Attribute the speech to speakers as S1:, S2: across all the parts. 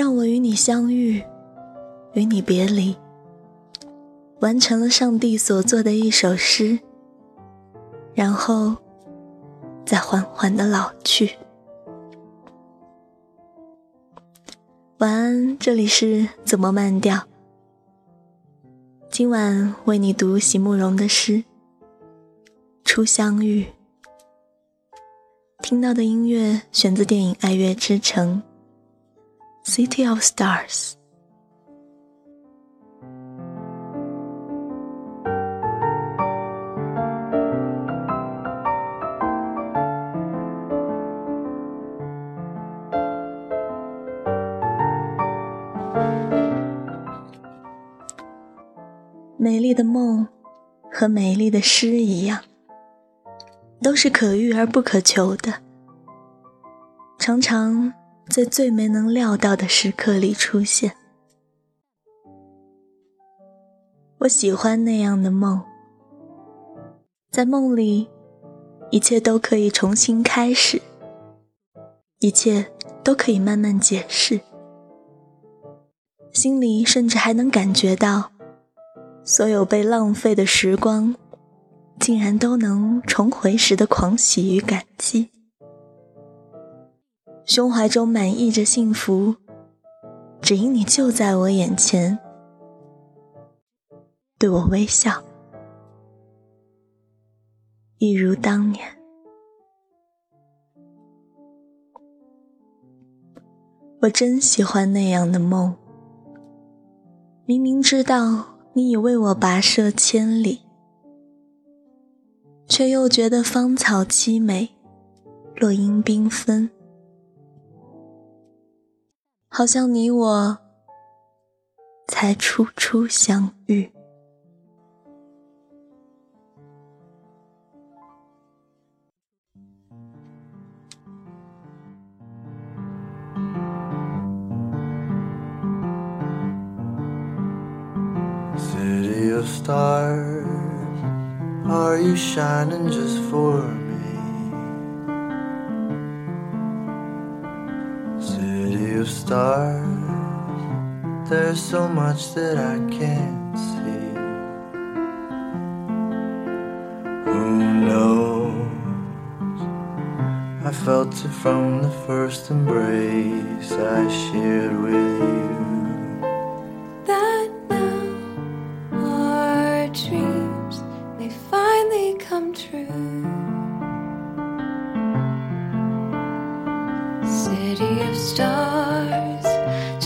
S1: 让我与你相遇，与你别离，完成了上帝所做的一首诗，然后再缓缓的老去。晚安，这里是怎么慢调？今晚为你读席慕容的诗《初相遇》。听到的音乐选自电影《爱乐之城》。City of Stars。美丽的梦和美丽的诗一样，都是可遇而不可求的，常常。在最没能料到的时刻里出现，我喜欢那样的梦。在梦里，一切都可以重新开始，一切都可以慢慢解释，心里甚至还能感觉到，所有被浪费的时光，竟然都能重回时的狂喜与感激。胸怀中满溢着幸福，只因你就在我眼前，对我微笑，一如当年。我真喜欢那样的梦，明明知道你已为我跋涉千里，却又觉得芳草凄美，落英缤纷。好像你我才初初相遇。
S2: City of stars, are you shining just for me? Stars, there's so much that I can't see. Who knows? I felt it from the first embrace I shared with you.
S3: That now our dreams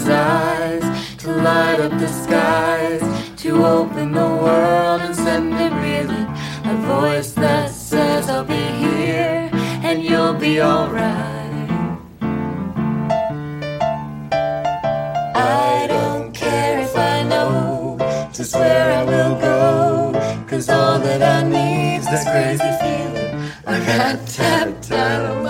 S3: somebody's eyes to light up the skies, to open the world and send it reeling. A voice that says, I'll be here and you'll be alright. I don't care if I know just where I will go, cause all that I need's that crazy feeling I got tapped out of my